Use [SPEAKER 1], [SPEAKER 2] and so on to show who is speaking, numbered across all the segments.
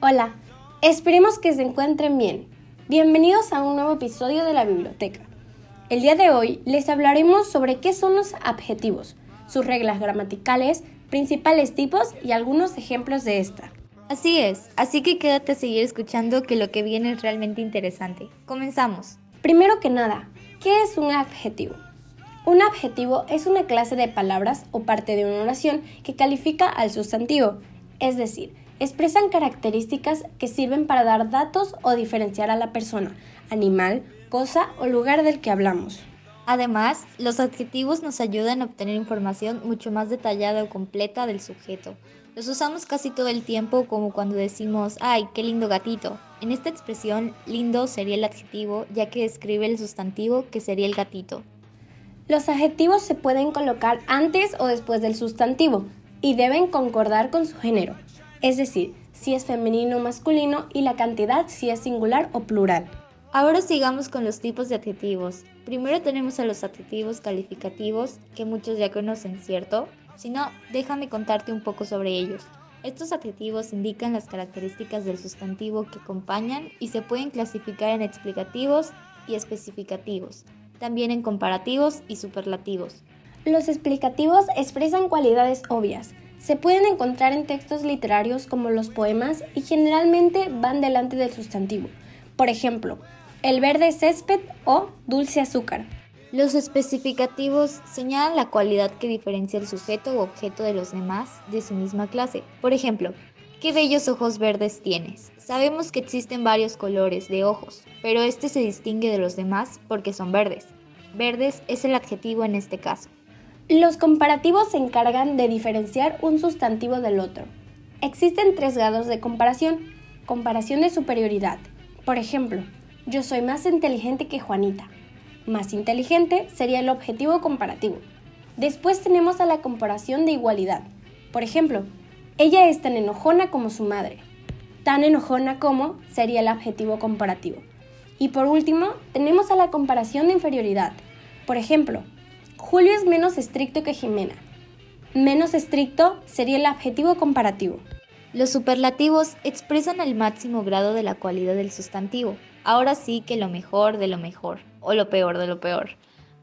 [SPEAKER 1] Hola, esperemos que se encuentren bien. Bienvenidos a un nuevo episodio de la biblioteca. El día de hoy les hablaremos sobre qué son los adjetivos, sus reglas gramaticales, principales tipos y algunos ejemplos de esta.
[SPEAKER 2] Así es, así que quédate a seguir escuchando que lo que viene es realmente interesante. Comenzamos.
[SPEAKER 1] Primero que nada, ¿qué es un adjetivo? Un adjetivo es una clase de palabras o parte de una oración que califica al sustantivo, es decir, expresan características que sirven para dar datos o diferenciar a la persona, animal, cosa o lugar del que hablamos.
[SPEAKER 2] Además, los adjetivos nos ayudan a obtener información mucho más detallada o completa del sujeto. Los usamos casi todo el tiempo como cuando decimos, ay, qué lindo gatito. En esta expresión, lindo sería el adjetivo ya que describe el sustantivo que sería el gatito.
[SPEAKER 1] Los adjetivos se pueden colocar antes o después del sustantivo y deben concordar con su género es decir, si es femenino o masculino y la cantidad si es singular o plural.
[SPEAKER 2] Ahora sigamos con los tipos de adjetivos. Primero tenemos a los adjetivos calificativos, que muchos ya conocen, ¿cierto? Si no, déjame contarte un poco sobre ellos. Estos adjetivos indican las características del sustantivo que acompañan y se pueden clasificar en explicativos y especificativos, también en comparativos y superlativos.
[SPEAKER 1] Los explicativos expresan cualidades obvias, se pueden encontrar en textos literarios como los poemas y generalmente van delante del sustantivo. Por ejemplo, el verde césped o dulce azúcar.
[SPEAKER 2] Los especificativos señalan la cualidad que diferencia el sujeto u objeto de los demás de su misma clase. Por ejemplo, qué bellos ojos verdes tienes. Sabemos que existen varios colores de ojos, pero este se distingue de los demás porque son verdes. Verdes es el adjetivo en este caso.
[SPEAKER 1] Los comparativos se encargan de diferenciar un sustantivo del otro. Existen tres grados de comparación. Comparación de superioridad. Por ejemplo, yo soy más inteligente que Juanita. Más inteligente sería el objetivo comparativo. Después tenemos a la comparación de igualdad. Por ejemplo, ella es tan enojona como su madre. Tan enojona como sería el adjetivo comparativo. Y por último, tenemos a la comparación de inferioridad. Por ejemplo, Julio es menos estricto que Jimena. Menos estricto sería el adjetivo comparativo.
[SPEAKER 2] Los superlativos expresan el máximo grado de la cualidad del sustantivo. Ahora sí que lo mejor de lo mejor, o lo peor de lo peor.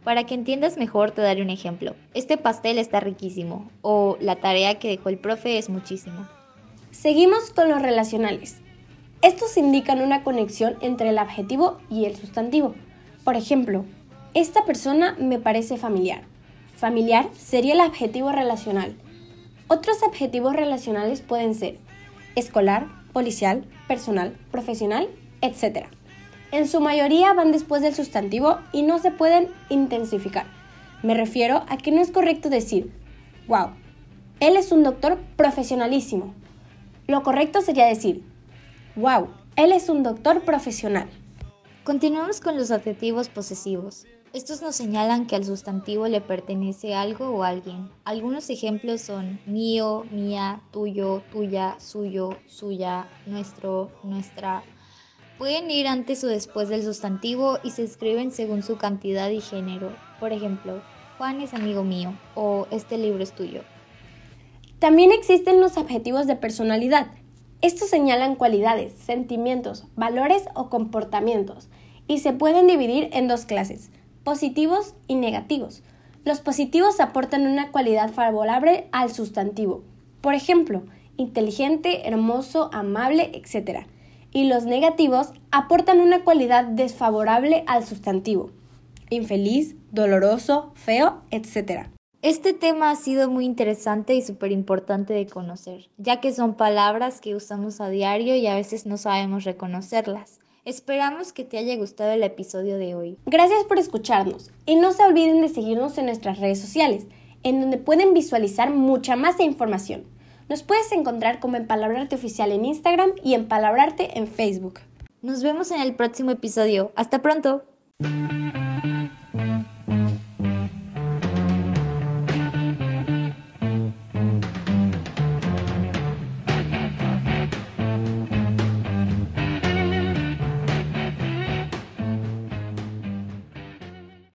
[SPEAKER 2] Para que entiendas mejor te daré un ejemplo. Este pastel está riquísimo, o la tarea que dejó el profe es muchísimo.
[SPEAKER 1] Seguimos con los relacionales. Estos indican una conexión entre el adjetivo y el sustantivo. Por ejemplo, esta persona me parece familiar. Familiar sería el adjetivo relacional. Otros adjetivos relacionales pueden ser escolar, policial, personal, profesional, etc. En su mayoría van después del sustantivo y no se pueden intensificar. Me refiero a que no es correcto decir, wow, él es un doctor profesionalísimo. Lo correcto sería decir, wow, él es un doctor profesional.
[SPEAKER 2] Continuamos con los adjetivos posesivos. Estos nos señalan que al sustantivo le pertenece algo o alguien. Algunos ejemplos son mío, mía, tuyo, tuya, suyo, suya, nuestro, nuestra. Pueden ir antes o después del sustantivo y se escriben según su cantidad y género. Por ejemplo, Juan es amigo mío o este libro es tuyo.
[SPEAKER 1] También existen los adjetivos de personalidad. Estos señalan cualidades, sentimientos, valores o comportamientos y se pueden dividir en dos clases positivos y negativos. Los positivos aportan una cualidad favorable al sustantivo, por ejemplo, inteligente, hermoso, amable, etc. Y los negativos aportan una cualidad desfavorable al sustantivo, infeliz, doloroso, feo, etc.
[SPEAKER 2] Este tema ha sido muy interesante y súper importante de conocer, ya que son palabras que usamos a diario y a veces no sabemos reconocerlas. Esperamos que te haya gustado el episodio de hoy.
[SPEAKER 1] Gracias por escucharnos y no se olviden de seguirnos en nuestras redes sociales, en donde pueden visualizar mucha más información. Nos puedes encontrar como Empalabrarte Oficial en Instagram y Empalabrarte en Facebook.
[SPEAKER 2] Nos vemos en el próximo episodio. Hasta pronto.